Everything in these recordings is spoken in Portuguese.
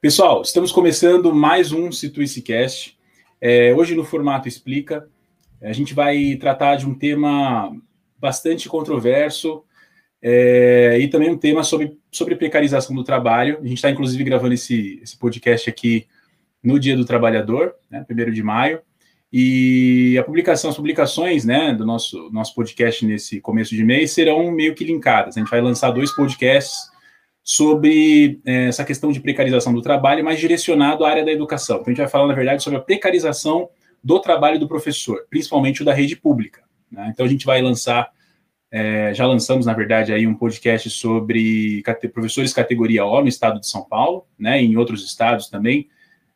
Pessoal, estamos começando mais um Situice Cast. É, hoje no formato Explica, a gente vai tratar de um tema bastante controverso é, e também um tema sobre, sobre precarização do trabalho. A gente está, inclusive, gravando esse, esse podcast aqui no Dia do Trabalhador, né, 1 de maio. E a publicação, as publicações né, do nosso, nosso podcast nesse começo de mês serão meio que linkadas. A gente vai lançar dois podcasts sobre é, essa questão de precarização do trabalho, mais direcionado à área da educação. Então, a gente vai falar, na verdade, sobre a precarização do trabalho do professor, principalmente o da rede pública. Né? Então, a gente vai lançar, é, já lançamos, na verdade, aí um podcast sobre professores categoria O no estado de São Paulo, né, em outros estados também.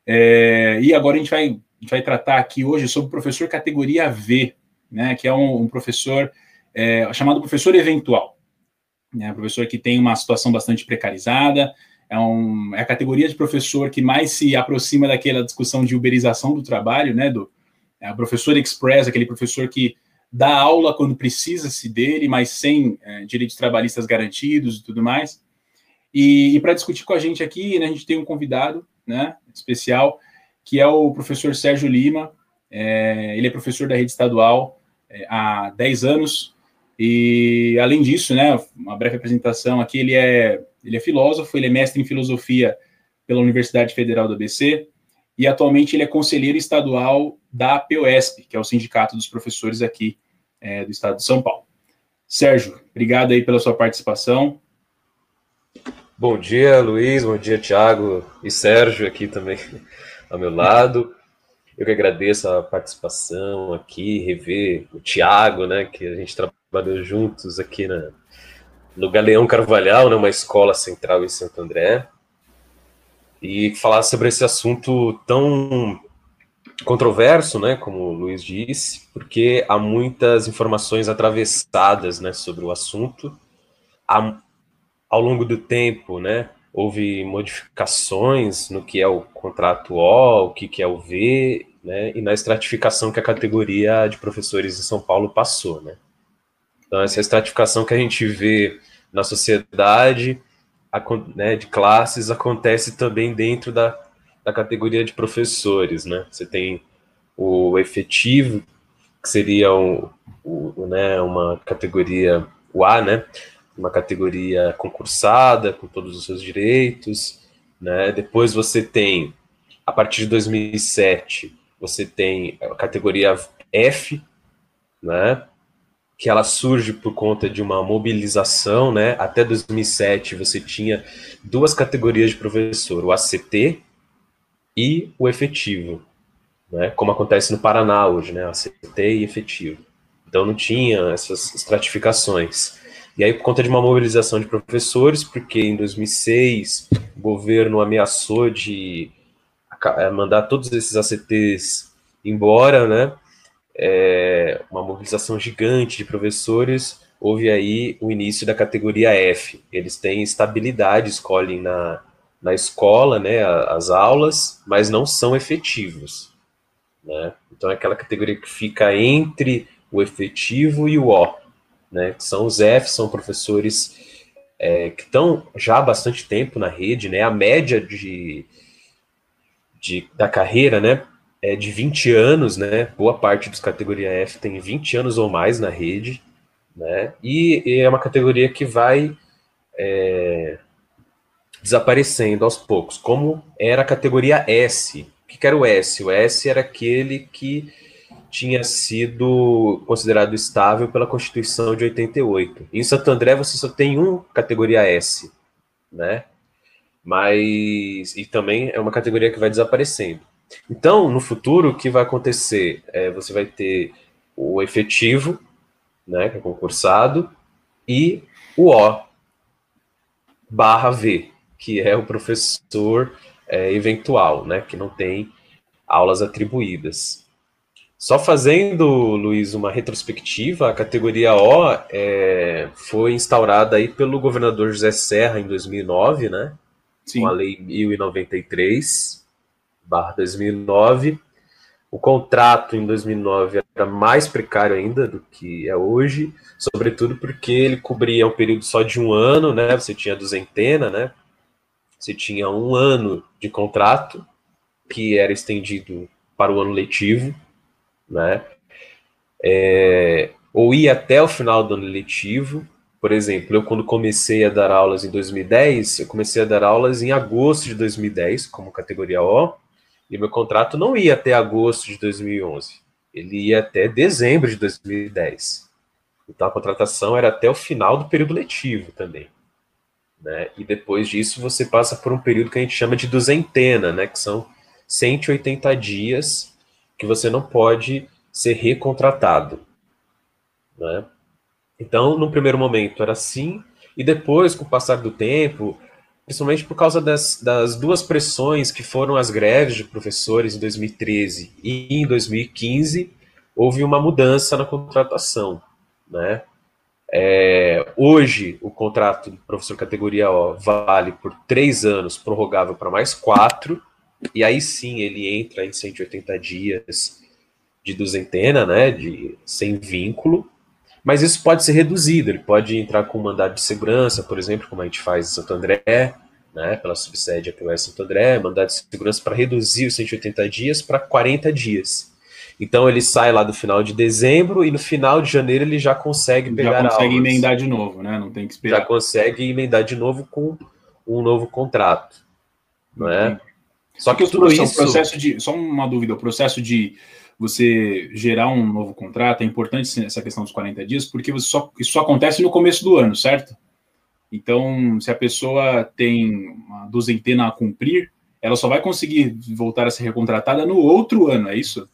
É, e agora a gente vai gente vai tratar aqui hoje sobre o professor categoria V, né, que é um, um professor é, chamado professor eventual. Né, professor que tem uma situação bastante precarizada, é, um, é, a categoria de professor que mais se aproxima daquela discussão de uberização do trabalho, né, do é, professor express, aquele professor que dá aula quando precisa-se dele, mas sem é, direitos trabalhistas garantidos e tudo mais. E, e para discutir com a gente aqui, né, a gente tem um convidado né, especial, que é o professor Sérgio Lima. É, ele é professor da rede estadual é, há 10 anos. E, além disso, né, uma breve apresentação aqui, ele é, ele é filósofo, ele é mestre em filosofia pela Universidade Federal do ABC, e atualmente ele é conselheiro estadual da POSP, que é o Sindicato dos Professores aqui é, do Estado de São Paulo. Sérgio, obrigado aí pela sua participação. Bom dia, Luiz, bom dia, Tiago e Sérgio aqui também ao meu lado. Eu que agradeço a participação aqui, rever o Tiago, né, que a gente trabalhou juntos aqui na, no Galeão Carvalhal, né, uma escola central em Santo André, e falar sobre esse assunto tão controverso, né, como o Luiz disse, porque há muitas informações atravessadas, né, sobre o assunto. Há, ao longo do tempo, né, houve modificações no que é o contrato O, o que, que é o V, né, e na estratificação que a categoria de professores de São Paulo passou, né. Então, essa estratificação que a gente vê na sociedade, a, né, de classes, acontece também dentro da, da categoria de professores, né. Você tem o efetivo, que seria um, o, né, uma categoria, o A, né, uma categoria concursada, com todos os seus direitos, né? Depois você tem, a partir de 2007, você tem a categoria F, né? Que ela surge por conta de uma mobilização, né? Até 2007 você tinha duas categorias de professor, o ACT e o efetivo, né? Como acontece no Paraná hoje, né? ACT e efetivo. Então não tinha essas estratificações. E aí, por conta de uma mobilização de professores, porque em 2006 o governo ameaçou de eh, mandar todos esses ACTs embora, né? É, uma mobilização gigante de professores, houve aí o início da categoria F. Eles têm estabilidade, escolhem na, na escola né, as aulas, mas não são efetivos. Né? Então é aquela categoria que fica entre o efetivo e o O né, que são os F, são professores é, que estão já há bastante tempo na rede, né, a média de, de, da carreira, né, é de 20 anos, né, boa parte dos categoria F tem 20 anos ou mais na rede, né, e, e é uma categoria que vai é, desaparecendo aos poucos, como era a categoria S. O que era o S? O S era aquele que tinha sido considerado estável pela Constituição de 88. Em Santo André você só tem um categoria S, né? Mas e também é uma categoria que vai desaparecendo. Então, no futuro, o que vai acontecer? É, você vai ter o efetivo, né, que é concursado, e o O barra V, que é o professor é, eventual, né, que não tem aulas atribuídas. Só fazendo, Luiz, uma retrospectiva, a categoria O é, foi instaurada aí pelo governador José Serra em 2009, né? Sim. Com a Lei 1093, barra 2009. O contrato em 2009 era mais precário ainda do que é hoje, sobretudo porque ele cobria um período só de um ano, né? Você tinha duzentena, né? você tinha um ano de contrato, que era estendido para o ano letivo, né? É, ou ia até o final do ano letivo. Por exemplo, eu quando comecei a dar aulas em 2010, eu comecei a dar aulas em agosto de 2010, como categoria O, e meu contrato não ia até agosto de 2011, ele ia até dezembro de 2010. Então a contratação era até o final do período letivo também. Né? E depois disso você passa por um período que a gente chama de duzentena, né? que são 180 dias que você não pode ser recontratado. Né? Então, no primeiro momento era assim, e depois, com o passar do tempo, principalmente por causa das, das duas pressões que foram as greves de professores em 2013 e em 2015, houve uma mudança na contratação. Né? É, hoje, o contrato do professor categoria O vale por três anos, prorrogável para mais quatro, e aí sim ele entra em 180 dias de duzentena, né, de sem vínculo, mas isso pode ser reduzido, ele pode entrar com mandado de segurança, por exemplo, como a gente faz em Santo André, né, pela subsede APOS Santo André, mandado de segurança para reduzir os 180 dias para 40 dias. Então ele sai lá do final de dezembro e no final de janeiro ele já consegue pegar Já consegue aulas. emendar de novo, né? Não tem que esperar. Já consegue emendar de novo com um novo contrato, não é? Só que tudo isso, o processo de, só uma dúvida, o processo de você gerar um novo contrato, é importante essa questão dos 40 dias, porque só, isso só acontece no começo do ano, certo? Então, se a pessoa tem uma duzentena a cumprir, ela só vai conseguir voltar a ser recontratada no outro ano, é isso?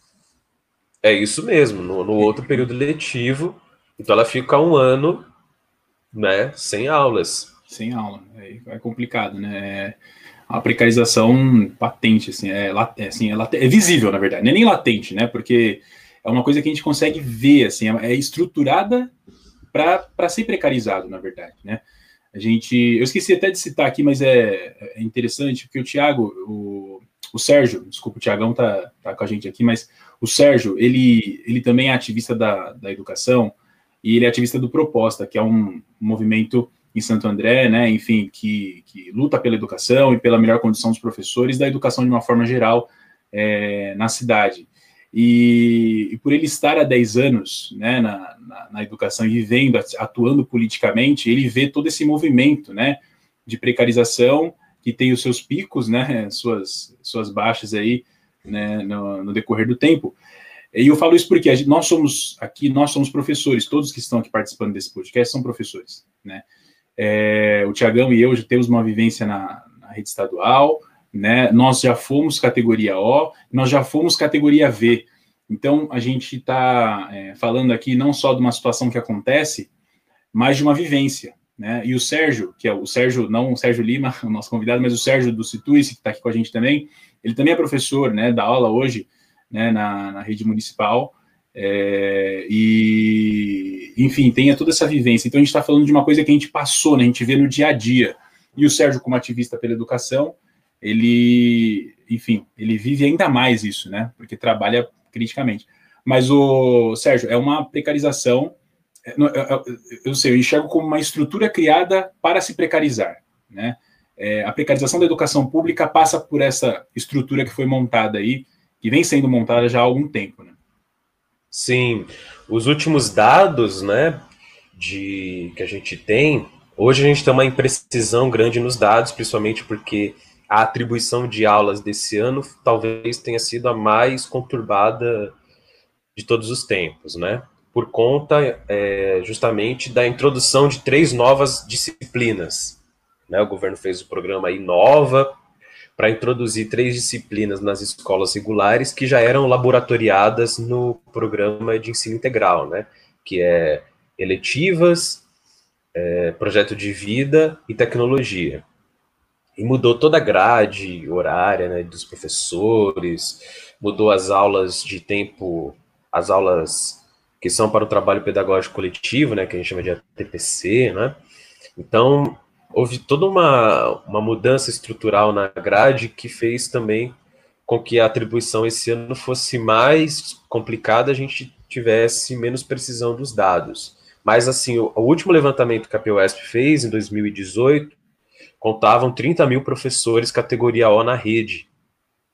É isso mesmo, no, no outro período letivo. Então ela fica um ano, né, sem aulas. Sem aula, é, é complicado, né? É a precarização patente, assim, é, é, assim, é, é, visível, na verdade, não é nem latente, né? Porque é uma coisa que a gente consegue ver, assim, é, é estruturada para ser precarizado, na verdade, né? A gente, eu esqueci até de citar aqui, mas é, é interessante, porque o Tiago, o, o Sérgio, desculpa, o Tiagão tá, tá com a gente aqui, mas o Sérgio, ele, ele também é ativista da, da educação e ele é ativista do Proposta, que é um movimento em Santo André, né, enfim, que, que luta pela educação e pela melhor condição dos professores, da educação de uma forma geral é, na cidade. E, e, por ele estar há 10 anos né, na, na, na, educação e vivendo, atuando politicamente, ele vê todo esse movimento né, de precarização que tem os seus picos, né, suas, suas baixas aí né, no, no decorrer do tempo. E eu falo isso porque gente, nós somos aqui, nós somos professores, todos que estão aqui participando desse podcast são professores, né? É, o Tiagão e eu já temos uma vivência na, na, rede estadual, né? Nós já fomos categoria O, nós já fomos categoria V. Então, a gente está é, falando aqui não só de uma situação que acontece, mas de uma vivência, né? E o Sérgio, que é o Sérgio, não o Sérgio Lima, o nosso convidado, mas o Sérgio do Situis, que está aqui com a gente também, ele também é professor, né? Da aula hoje, né? Na, na rede municipal. É, e, enfim, tenha toda essa vivência. Então, a gente está falando de uma coisa que a gente passou, né, a gente vê no dia a dia. E o Sérgio, como ativista pela educação, ele, enfim, ele vive ainda mais isso, né, porque trabalha criticamente. Mas o Sérgio, é uma precarização, é, eu sei, eu enxergo como uma estrutura criada para se precarizar, né? É, a precarização da educação pública passa por essa estrutura que foi montada aí, que vem sendo montada já há algum tempo, né? Sim, os últimos dados, né, de que a gente tem, hoje a gente tem uma imprecisão grande nos dados, principalmente porque a atribuição de aulas desse ano talvez tenha sido a mais conturbada de todos os tempos, né? Por conta é, justamente da introdução de três novas disciplinas. Né? O governo fez o programa Inova, para introduzir três disciplinas nas escolas regulares que já eram laboratoriadas no programa de ensino integral, né? Que é eletivas, é, projeto de vida e tecnologia. E mudou toda a grade horária né, dos professores, mudou as aulas de tempo, as aulas que são para o trabalho pedagógico coletivo, né, que a gente chama de ATPC, né? Então, houve toda uma, uma mudança estrutural na grade que fez também com que a atribuição esse ano fosse mais complicada, a gente tivesse menos precisão dos dados. Mas, assim, o, o último levantamento que a POSP fez, em 2018, contavam 30 mil professores categoria O na rede.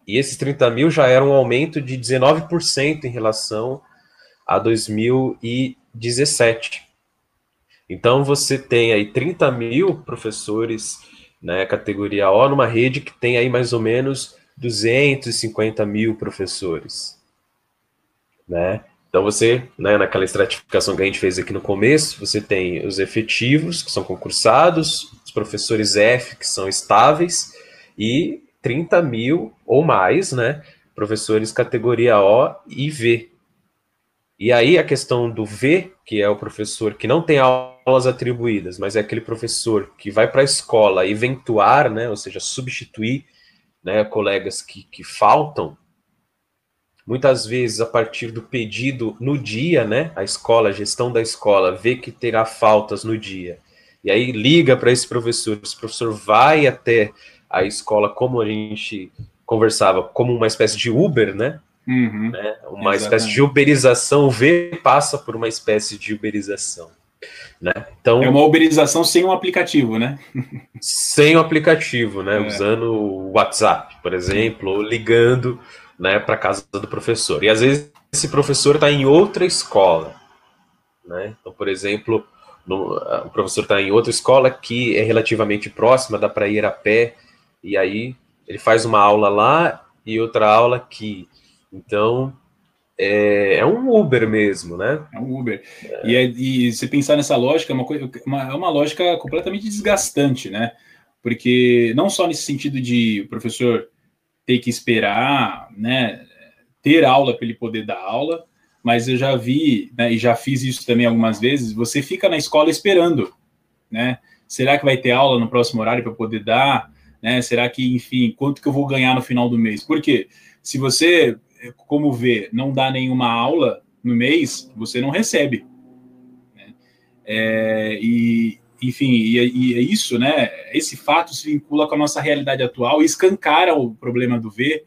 E esses 30 mil já eram um aumento de 19% em relação a 2017. Então você tem aí 30 mil professores, né, categoria O, numa rede que tem aí mais ou menos 250 mil professores, né? Então você, né, naquela estratificação que a gente fez aqui no começo, você tem os efetivos, que são concursados, os professores F, que são estáveis, e 30 mil ou mais, né, professores categoria O e V. E aí a questão do V, que é o professor que não tem aulas atribuídas, mas é aquele professor que vai para a escola eventuar, né, ou seja, substituir né, colegas que, que faltam, muitas vezes a partir do pedido no dia, né? A escola, a gestão da escola vê que terá faltas no dia. E aí liga para esse professor, esse professor vai até a escola, como a gente conversava, como uma espécie de Uber, né? Uhum, né? Uma exatamente. espécie de uberização, o V passa por uma espécie de uberização. Né? Então, é uma uberização sem um aplicativo, né? sem o um aplicativo, né? É. Usando o WhatsApp, por exemplo, ou ligando né, para casa do professor. E às vezes esse professor está em outra escola. Né? Então, por exemplo, no, o professor está em outra escola que é relativamente próxima, dá para ir a pé, e aí ele faz uma aula lá e outra aula aqui. Então, é, é um Uber mesmo, né? É um Uber. É. E, é, e se pensar nessa lógica, é uma, coisa, uma, é uma lógica completamente desgastante, né? Porque não só nesse sentido de o professor ter que esperar, né, ter aula para ele poder dar aula, mas eu já vi, né, e já fiz isso também algumas vezes, você fica na escola esperando, né? Será que vai ter aula no próximo horário para poder dar? Né? Será que, enfim, quanto que eu vou ganhar no final do mês? Porque se você, como vê, não dá nenhuma aula no mês, você não recebe. Né? É, e, enfim, e, e, é isso, né? Esse fato se vincula com a nossa realidade atual e escancara o problema do V,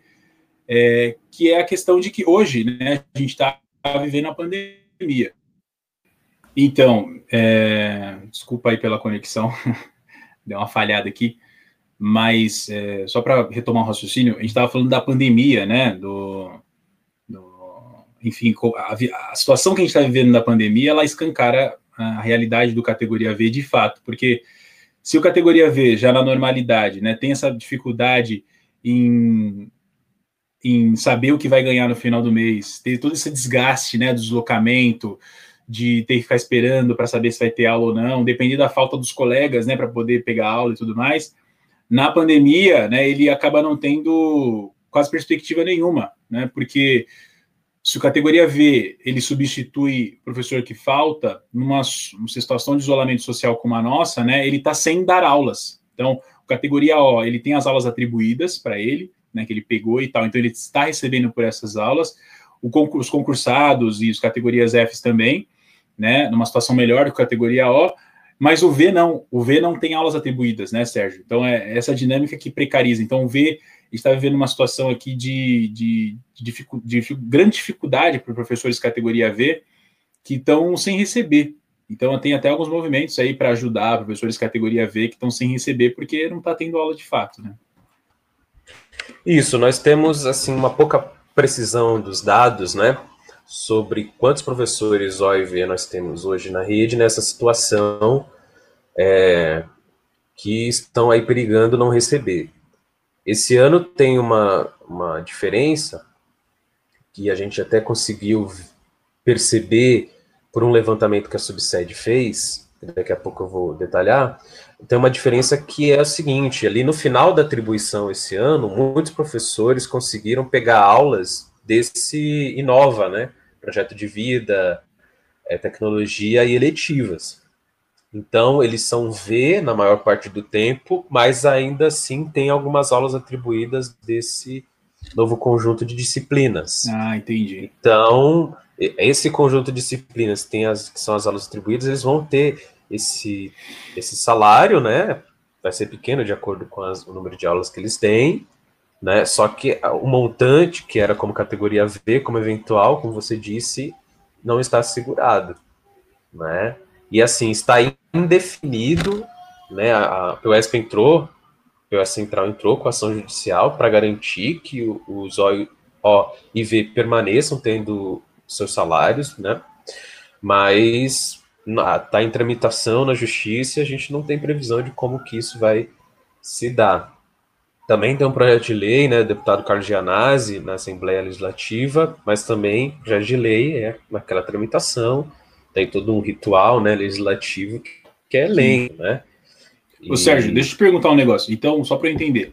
é, que é a questão de que hoje, né, a gente está vivendo a pandemia. Então, é, desculpa aí pela conexão, deu uma falhada aqui, mas é, só para retomar o raciocínio, a gente estava falando da pandemia, né? Do, do enfim, a, a situação que a gente está vivendo na pandemia, ela escancara a realidade do categoria V de fato, porque se o categoria V já na normalidade, né, tem essa dificuldade em, em saber o que vai ganhar no final do mês, ter todo esse desgaste, né, do deslocamento, de ter que ficar esperando para saber se vai ter aula ou não, depender da falta dos colegas, né, para poder pegar aula e tudo mais. Na pandemia, né, ele acaba não tendo quase perspectiva nenhuma, né, porque se o categoria V ele substitui o professor que falta, numa, numa situação de isolamento social como a nossa, né, ele está sem dar aulas. Então, categoria O, ele tem as aulas atribuídas para ele, né, que ele pegou e tal, então ele está recebendo por essas aulas. Os concursados e os categorias F também, né, numa situação melhor do que a categoria O, mas o V não, o V não tem aulas atribuídas, né, Sérgio? Então, é essa dinâmica que precariza. Então, o V está vivendo uma situação aqui de, de, de, de, de grande dificuldade para professores categoria V que estão sem receber. Então, tem até alguns movimentos aí para ajudar professores categoria V que estão sem receber porque não está tendo aula de fato, né? Isso, nós temos assim uma pouca precisão dos dados, né, sobre quantos professores OIV nós temos hoje na rede nessa situação é, que estão aí perigando não receber. Esse ano tem uma, uma diferença que a gente até conseguiu perceber por um levantamento que a subsede fez, daqui a pouco eu vou detalhar, tem uma diferença que é a seguinte, ali no final da atribuição esse ano, muitos professores conseguiram pegar aulas desse Inova, né, projeto de vida, é, tecnologia e eletivas. Então, eles são V na maior parte do tempo, mas ainda assim tem algumas aulas atribuídas desse novo conjunto de disciplinas. Ah, entendi. Então, esse conjunto de disciplinas tem as que são as aulas atribuídas, eles vão ter esse, esse salário, né? Vai ser pequeno de acordo com as, o número de aulas que eles têm, né? Só que o montante, que era como categoria V, como eventual, como você disse, não está assegurado, né? E assim, está indefinido né, a, POSP entrou, a POS Central entrou com ação judicial para garantir que os OI e V permaneçam tendo seus salários, né? Mas está em tramitação na justiça e a gente não tem previsão de como que isso vai se dar. Também tem um projeto de lei, né, deputado Carlos Gianazzi, na Assembleia Legislativa, mas também projeto de lei é naquela tramitação, tem todo um ritual, né, legislativo que é lei, né? E... Ô Sérgio, deixa eu te perguntar um negócio. Então, só para eu entender,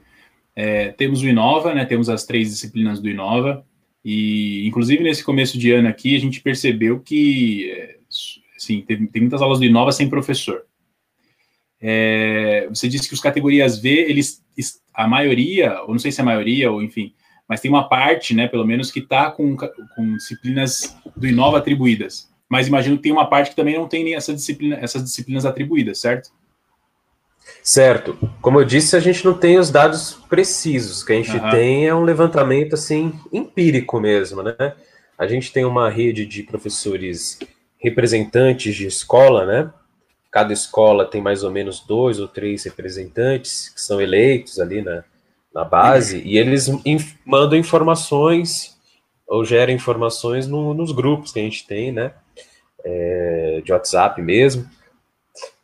é, temos o Inova, né, temos as três disciplinas do Inova, e inclusive nesse começo de ano aqui, a gente percebeu que é, Sim, tem, tem muitas aulas do Inova sem professor. É, você disse que os categorias V, eles, a maioria, ou não sei se é a maioria, ou enfim, mas tem uma parte, né, pelo menos, que está com, com disciplinas do Inova atribuídas. Mas imagino que tem uma parte que também não tem essa disciplina, essas disciplinas atribuídas, certo? Certo. Como eu disse, a gente não tem os dados precisos. O que a gente uhum. tem é um levantamento assim empírico mesmo, né? A gente tem uma rede de professores representantes de escola, né? Cada escola tem mais ou menos dois ou três representantes que são eleitos ali na, na base, e eles mandam informações ou geram informações no, nos grupos que a gente tem, né? É, de WhatsApp mesmo.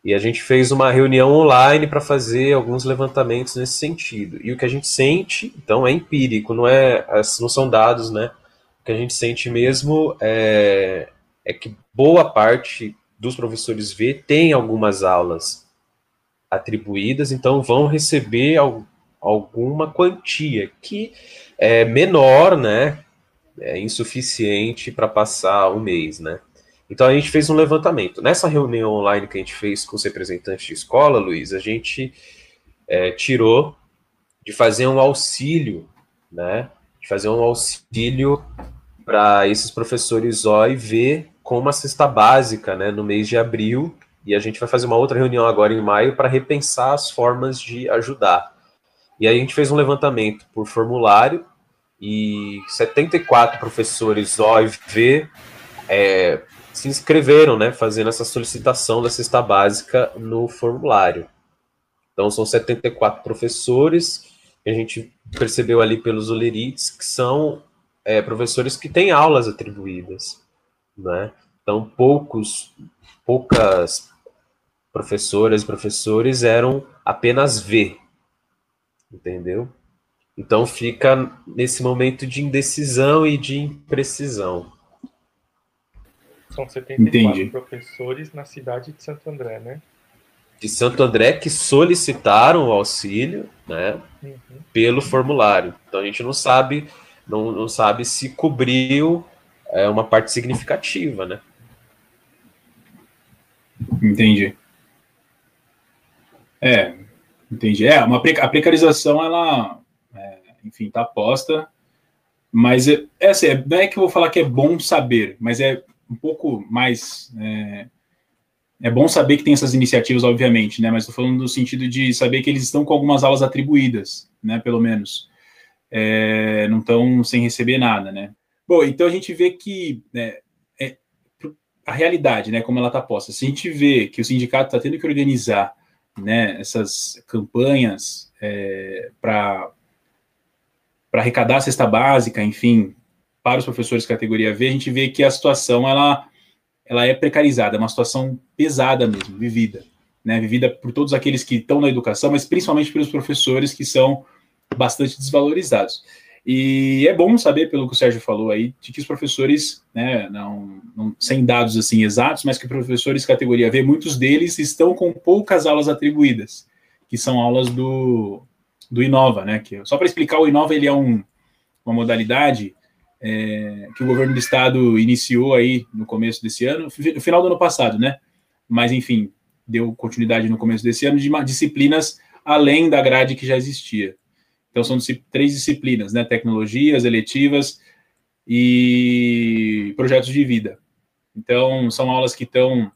E a gente fez uma reunião online para fazer alguns levantamentos nesse sentido. E o que a gente sente, então, é empírico, não é, não são dados, né? O que a gente sente mesmo é, é que boa parte dos professores V tem algumas aulas atribuídas, então vão receber alguma quantia que é menor, né? É insuficiente para passar um mês, né? Então a gente fez um levantamento. Nessa reunião online que a gente fez com os representantes de escola, Luiz, a gente é, tirou de fazer um auxílio, né? De fazer um auxílio para esses professores O e V com uma cesta básica né, no mês de abril, e a gente vai fazer uma outra reunião agora em maio para repensar as formas de ajudar. E aí a gente fez um levantamento por formulário, e 74 professores OIV é, se inscreveram, né, fazendo essa solicitação da cesta básica no formulário. Então são 74 professores, a gente percebeu ali pelos olerites que são é, professores que têm aulas atribuídas né? Então, poucos, poucas professoras e professores eram apenas V, entendeu? Então fica nesse momento de indecisão e de imprecisão. São 74 Entendi. professores na cidade de Santo André, né? De Santo André que solicitaram o auxílio, né? Uhum. Pelo formulário. Então a gente não sabe, não, não sabe se cobriu é uma parte significativa, né? Entendi. É, entendi. É, uma a precarização, ela, é, enfim, está posta, mas é, é, assim, é, é que eu vou falar que é bom saber, mas é um pouco mais. É, é bom saber que tem essas iniciativas, obviamente, né? Mas estou falando no sentido de saber que eles estão com algumas aulas atribuídas, né? Pelo menos. É, não estão sem receber nada, né? Bom, então a gente vê que né, a realidade, né, como ela está posta, se a gente vê que o sindicato está tendo que organizar né, essas campanhas é, para arrecadar a cesta básica, enfim, para os professores categoria V, a gente vê que a situação ela, ela é precarizada, é uma situação pesada mesmo, vivida, né, vivida por todos aqueles que estão na educação, mas principalmente pelos professores que são bastante desvalorizados. E é bom saber, pelo que o Sérgio falou aí, de que os professores, né, não, não, sem dados assim exatos, mas que professores categoria V, muitos deles estão com poucas aulas atribuídas, que são aulas do, do Inova, né? Que, só para explicar, o Inova ele é um, uma modalidade é, que o governo do estado iniciou aí no começo desse ano, no final do ano passado, né? Mas enfim, deu continuidade no começo desse ano de disciplinas além da grade que já existia. Então, são três disciplinas, né? Tecnologias, eletivas e projetos de vida. Então, são aulas que estão,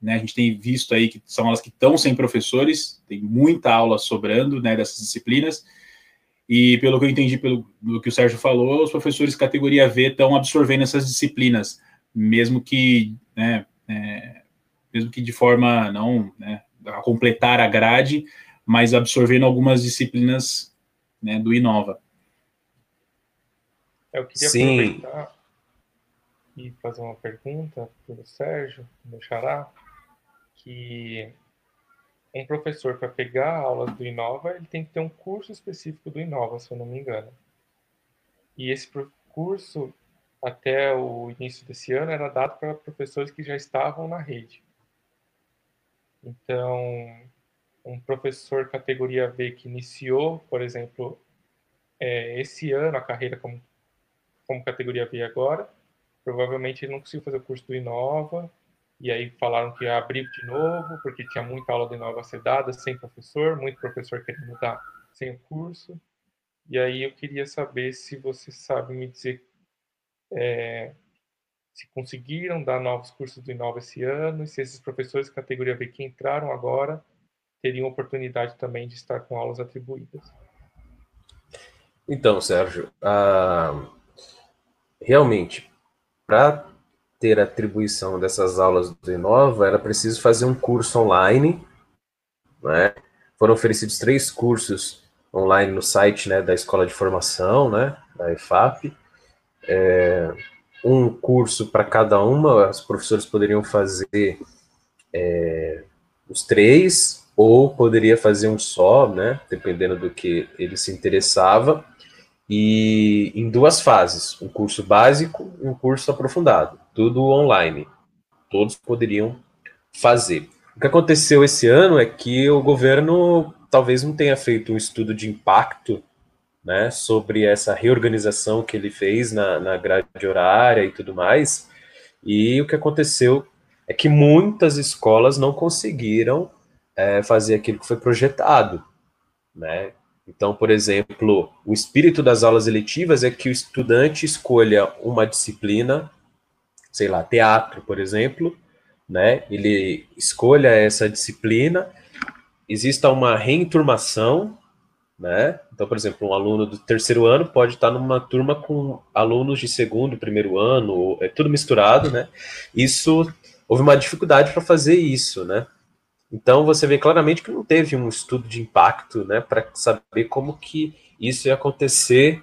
né? A gente tem visto aí que são aulas que estão sem professores, tem muita aula sobrando, né? Dessas disciplinas. E pelo que eu entendi, pelo que o Sérgio falou, os professores categoria V estão absorvendo essas disciplinas, mesmo que, né? É, mesmo que de forma não, né, a completar a grade, mas absorvendo algumas disciplinas né, do Inova. Eu queria Sim. aproveitar e fazer uma pergunta para o Sérgio, meu xará, que um professor, para pegar aulas do Inova, ele tem que ter um curso específico do Inova, se eu não me engano. E esse curso, até o início desse ano, era dado para professores que já estavam na rede. Então, um professor categoria B que iniciou, por exemplo, é, esse ano a carreira como, como categoria B agora, provavelmente ele não conseguiu fazer o curso do Inova, e aí falaram que ia abrir de novo, porque tinha muita aula do Inova a ser dada sem professor, muito professor querendo dar sem o curso. E aí eu queria saber se você sabe me dizer é, se conseguiram dar novos cursos do Inova esse ano, e se esses professores categoria B que entraram agora teriam oportunidade também de estar com aulas atribuídas. Então, Sérgio, realmente, para ter atribuição dessas aulas do Inova, era preciso fazer um curso online. Né? Foram oferecidos três cursos online no site né, da Escola de Formação, né, da EFAP. É, um curso para cada uma, os professores poderiam fazer é, os três, ou poderia fazer um só, né, dependendo do que ele se interessava, e em duas fases, um curso básico e um curso aprofundado, tudo online. Todos poderiam fazer. O que aconteceu esse ano é que o governo talvez não tenha feito um estudo de impacto né, sobre essa reorganização que ele fez na, na grade horária e tudo mais. E o que aconteceu é que muitas escolas não conseguiram é, fazer aquilo que foi projetado, né? Então, por exemplo, o espírito das aulas eletivas é que o estudante escolha uma disciplina, sei lá, teatro, por exemplo, né? Ele escolha essa disciplina, exista uma reenturmação, né? Então, por exemplo, um aluno do terceiro ano pode estar numa turma com alunos de segundo, primeiro ano, é tudo misturado, né? Isso houve uma dificuldade para fazer isso, né? Então você vê claramente que não teve um estudo de impacto, né, para saber como que isso ia acontecer,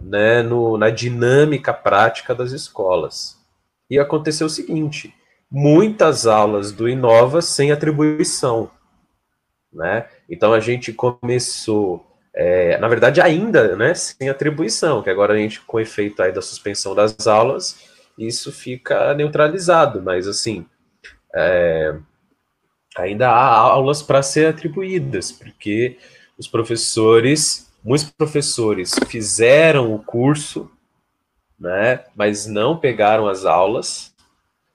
né, no, na dinâmica prática das escolas. E aconteceu o seguinte: muitas aulas do Inova sem atribuição, né? Então a gente começou, é, na verdade ainda, né, sem atribuição, que agora a gente com efeito aí da suspensão das aulas, isso fica neutralizado, mas assim, é, ainda há aulas para ser atribuídas, porque os professores, muitos professores fizeram o curso, né, mas não pegaram as aulas,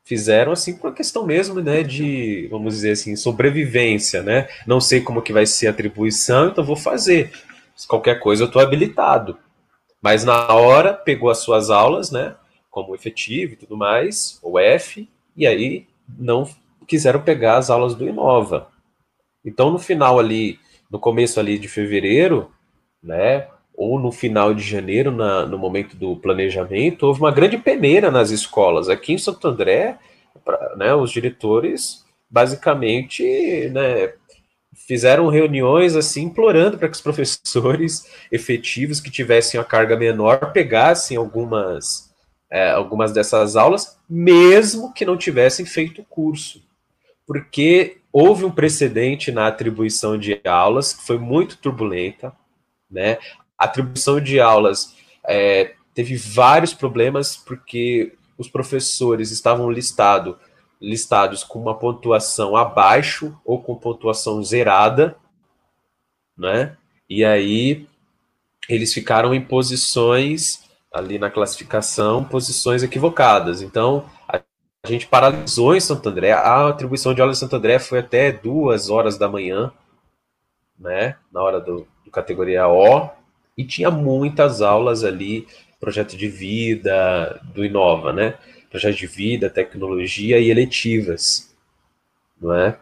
fizeram assim por uma questão mesmo, né, de, vamos dizer assim, sobrevivência, né, não sei como que vai ser a atribuição, então vou fazer, Se qualquer coisa eu estou habilitado, mas na hora pegou as suas aulas, né, como efetivo e tudo mais, o F, e aí não quiseram pegar as aulas do Inova. Então, no final ali, no começo ali de fevereiro, né, ou no final de janeiro, na, no momento do planejamento, houve uma grande peneira nas escolas. Aqui em Santo André, pra, né, os diretores basicamente né, fizeram reuniões assim implorando para que os professores efetivos que tivessem a carga menor pegassem algumas é, algumas dessas aulas, mesmo que não tivessem feito o curso porque houve um precedente na atribuição de aulas que foi muito turbulenta, né? A atribuição de aulas é, teve vários problemas porque os professores estavam listado, listados com uma pontuação abaixo ou com pontuação zerada, né? E aí eles ficaram em posições ali na classificação, posições equivocadas. Então, a gente paralisou em Santo André. A atribuição de aula em Santo André foi até duas horas da manhã, né? Na hora do, do categoria O. E tinha muitas aulas ali, projeto de vida do Inova, né? Projeto de vida, tecnologia e eletivas, não é?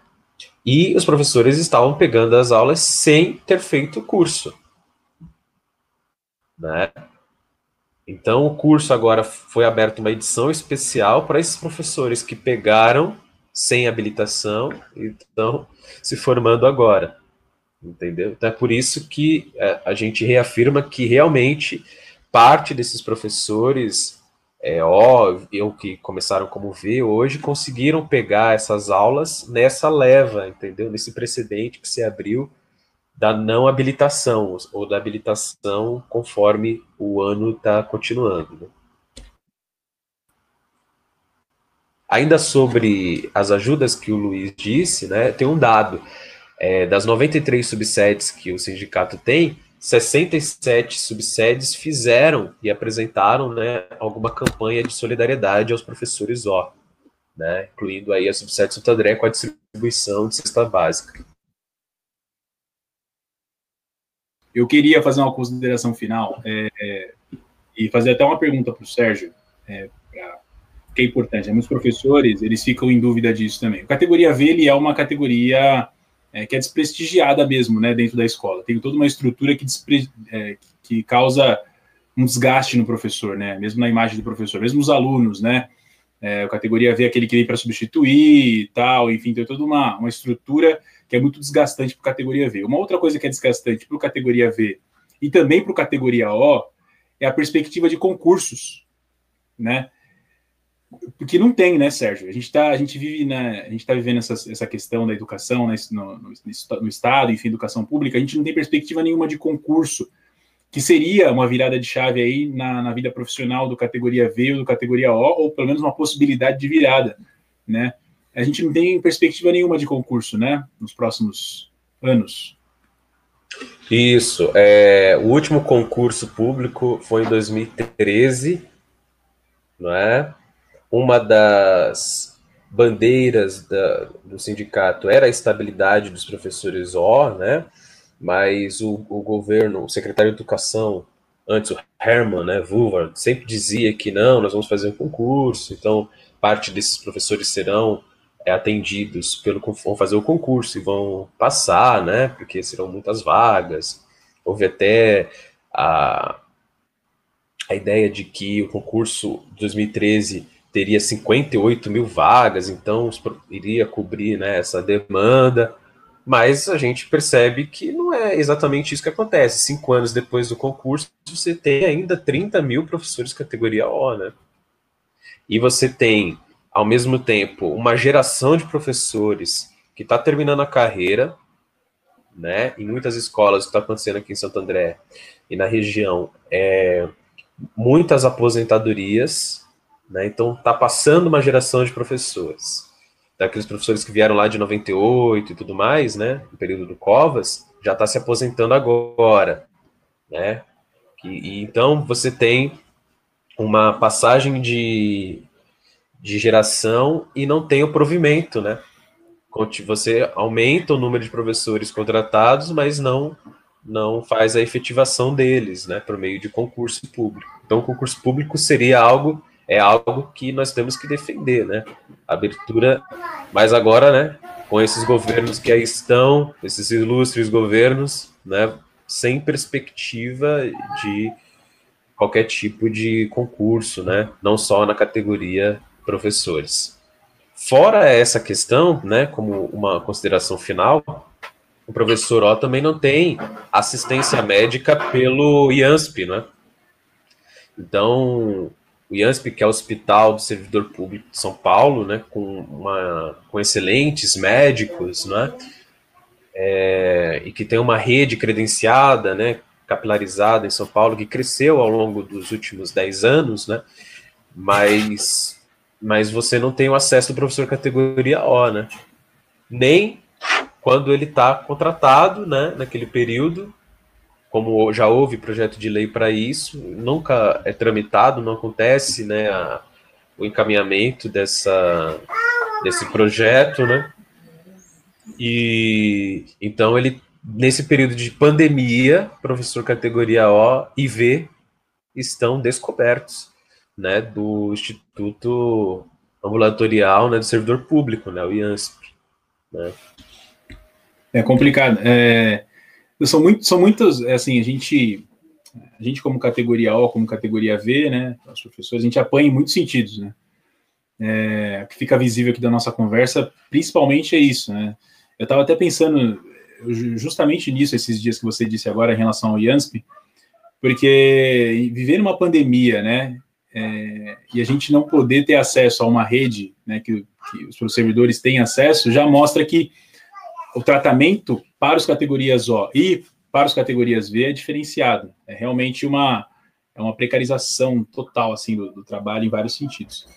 E os professores estavam pegando as aulas sem ter feito o curso, né? Então, o curso agora foi aberto uma edição especial para esses professores que pegaram sem habilitação e estão se formando agora, entendeu? Então é por isso que é, a gente reafirma que realmente parte desses professores é, O, ou que começaram como V hoje, conseguiram pegar essas aulas nessa leva, entendeu? Nesse precedente que se abriu da não habilitação, ou da habilitação conforme o ano está continuando. Né? Ainda sobre as ajudas que o Luiz disse, né, tem um dado. É, das 93 subsedes que o sindicato tem, 67 subsedes fizeram e apresentaram né, alguma campanha de solidariedade aos professores O, né, incluindo aí a subsede Santo André com a distribuição de cesta básica. Eu queria fazer uma consideração final é, e fazer até uma pergunta para o Sérgio. É, pra que é importante. Né? Muitos professores, eles ficam em dúvida disso também. A categoria V, ele é uma categoria é, que é desprestigiada mesmo, né, dentro da escola. Tem toda uma estrutura que, despre, é, que causa um desgaste no professor, né, mesmo na imagem do professor, mesmo os alunos, né, é, a categoria V é aquele que vem para substituir e tal, enfim, tem toda uma, uma estrutura que é muito desgastante para categoria V. Uma outra coisa que é desgastante para categoria V e também para categoria O é a perspectiva de concursos, né, porque não tem, né, Sérgio? A gente tá, a gente vive, né, a gente está vivendo essa, essa questão da educação né, no, no, no, Estado, enfim, educação pública, a gente não tem perspectiva nenhuma de concurso, que seria uma virada de chave aí na, na vida profissional do categoria V ou do categoria O, ou pelo menos uma possibilidade de virada, né? A gente não tem perspectiva nenhuma de concurso, né, nos próximos anos. Isso. É, o último concurso público foi em 2013, não é? uma das bandeiras da, do sindicato era a estabilidade dos professores O, né? Mas o, o governo, o secretário de Educação, antes o Herman, né, Vulvar, sempre dizia que não, nós vamos fazer um concurso, então parte desses professores serão é, atendidos pelo vão fazer o concurso e vão passar, né? Porque serão muitas vagas. Houve até a, a ideia de que o concurso 2013 teria 58 mil vagas, então iria cobrir né, essa demanda, mas a gente percebe que não é exatamente isso que acontece. Cinco anos depois do concurso, você tem ainda 30 mil professores categoria O, né? E você tem, ao mesmo tempo, uma geração de professores que está terminando a carreira, né? Em muitas escolas, o que está acontecendo aqui em Santo André e na região, é muitas aposentadorias, né? Então, está passando uma geração de professores. Daqueles professores que vieram lá de 98 e tudo mais, né? no período do Covas, já está se aposentando agora. Né? E, e, então, você tem uma passagem de, de geração e não tem o provimento, né? Você aumenta o número de professores contratados, mas não não faz a efetivação deles, né, por meio de concurso público. Então, o concurso público seria algo é algo que nós temos que defender, né? Abertura, mas agora, né, com esses governos que aí estão, esses ilustres governos, né, sem perspectiva de qualquer tipo de concurso, né, não só na categoria professores. Fora essa questão, né, como uma consideração final, o professor O também não tem assistência médica pelo IANSP, né? Então, o IANSP, que é o Hospital do Servidor Público de São Paulo, né, com, uma, com excelentes médicos, né, é, e que tem uma rede credenciada, né, capilarizada em São Paulo, que cresceu ao longo dos últimos 10 anos, né, mas, mas você não tem o acesso do professor categoria O, né, nem quando ele está contratado, né, naquele período, como já houve projeto de lei para isso, nunca é tramitado, não acontece né, a, o encaminhamento dessa, desse projeto, né? E então ele nesse período de pandemia, professor categoria O e V estão descobertos, né, do Instituto Ambulatorial, né, do Servidor Público, né, o IANSP, né? É complicado. É, são, muito, são muitas, é assim, a gente, a gente como categoria O, como categoria V, né, os professores, a gente apanha em muitos sentidos, né, é, que fica visível aqui da nossa conversa, principalmente é isso, né? Eu estava até pensando justamente nisso esses dias que você disse agora em relação ao IANSP, porque viver numa pandemia, né, é, e a gente não poder ter acesso a uma rede, né, que, que os servidores têm acesso, já mostra que o tratamento para as categorias O e para as categorias V é diferenciado. É realmente uma, é uma precarização total assim do, do trabalho em vários sentidos.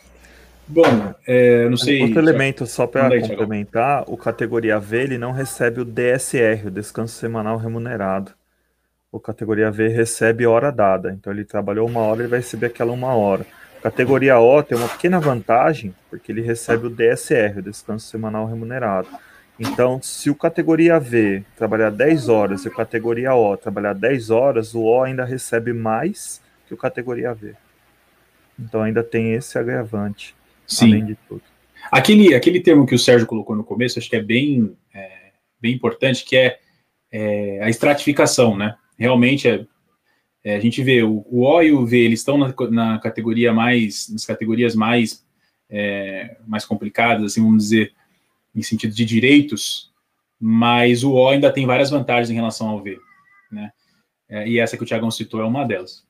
Bom, é, não sei. Outro elemento, só para complementar, o categoria V ele não recebe o DSR, o descanso semanal remunerado. O categoria V recebe hora dada. Então ele trabalhou uma hora, ele vai receber aquela uma hora. Categoria O tem uma pequena vantagem, porque ele recebe o DSR, o descanso semanal remunerado. Então, se o categoria V trabalhar 10 horas e o categoria O trabalhar 10 horas, o O ainda recebe mais que o categoria V. Então ainda tem esse agravante, Sim. além de tudo. Aquele, aquele termo que o Sérgio colocou no começo, acho que é bem, é, bem importante, que é, é, a estratificação, né? Realmente, é, é, a gente vê o, o, O e o V, eles estão na, na categoria mais, nas categorias mais, é, mais complicadas, assim, vamos dizer, em sentido de direitos, mas o O ainda tem várias vantagens em relação ao V, né? É, e essa que o Tiagão citou é uma delas.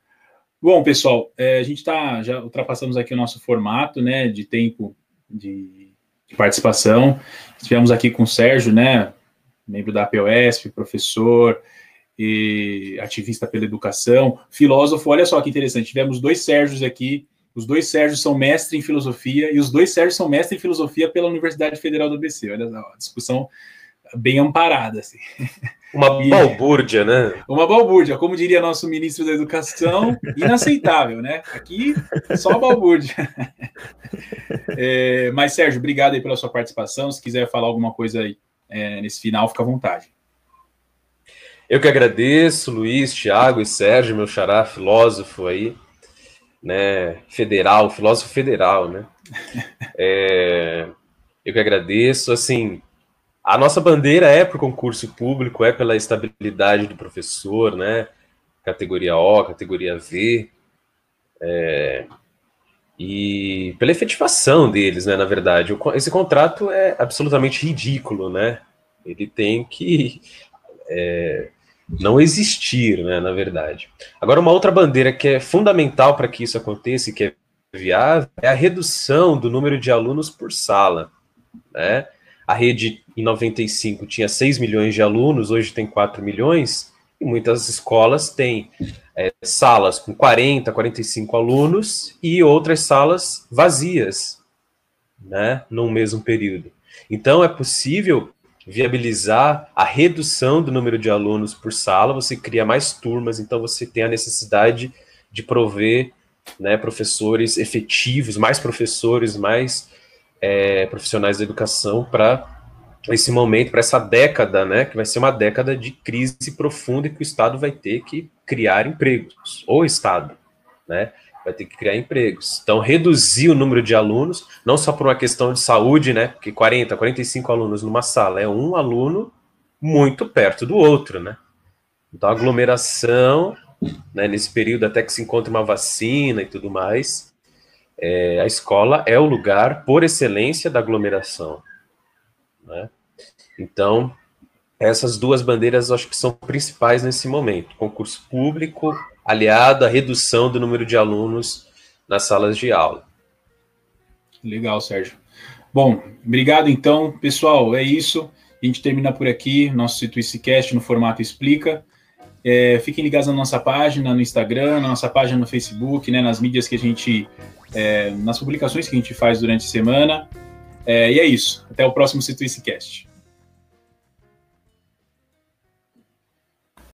Bom, pessoal, é, a gente está já ultrapassamos aqui o nosso formato, né, de tempo de, de, participação. Estivemos aqui com o Sérgio, né, membro da APOSP, professor e ativista pela educação, filósofo. Olha só que interessante, tivemos dois Sérgios aqui os dois Sérgios são mestre em filosofia e os dois Sérgios são mestre em filosofia pela Universidade Federal do ABC. Olha a discussão bem amparada. Assim. Uma e, balbúrdia, né? Uma balbúrdia, como diria nosso ministro da Educação, inaceitável, né? Aqui, só balbúrdia. É, mas, Sérgio, obrigado aí pela sua participação. Se quiser falar alguma coisa aí é, nesse final, fica à vontade. Eu que agradeço, Luiz, Tiago e Sérgio, meu xará filósofo aí né, federal, filósofo federal, né? É, eu que agradeço, assim, a nossa bandeira é para o concurso público, é pela estabilidade do professor, né? Categoria O, categoria V, é, e pela efetivação deles, né? Na verdade, esse contrato é absolutamente ridículo, né? Ele tem que é, não existir, né, na verdade. Agora, uma outra bandeira que é fundamental para que isso aconteça e que é viável é a redução do número de alunos por sala. Né? A rede em 95 tinha 6 milhões de alunos, hoje tem 4 milhões, e muitas escolas têm é, salas com 40, 45 alunos e outras salas vazias, né, num mesmo período. Então, é possível viabilizar a redução do número de alunos por sala, você cria mais turmas, então você tem a necessidade de prover né, professores efetivos, mais professores, mais é, profissionais da educação para esse momento, para essa década, né, que vai ser uma década de crise profunda e que o Estado vai ter que criar empregos, o Estado, né, vai ter que criar empregos. Então, reduzir o número de alunos, não só por uma questão de saúde, né? Porque 40, 45 alunos numa sala é um aluno muito perto do outro, né? Então, aglomeração, né, nesse período até que se encontre uma vacina e tudo mais, é, a escola é o lugar por excelência da aglomeração, né? Então, essas duas bandeiras acho que são principais nesse momento: concurso público aliado à redução do número de alunos nas salas de aula. Legal, Sérgio. Bom, obrigado então, pessoal. É isso. A gente termina por aqui nosso Cast no formato Explica. É, fiquem ligados na nossa página no Instagram, na nossa página no Facebook, né, nas mídias que a gente, é, nas publicações que a gente faz durante a semana. É, e é isso. Até o próximo Cast.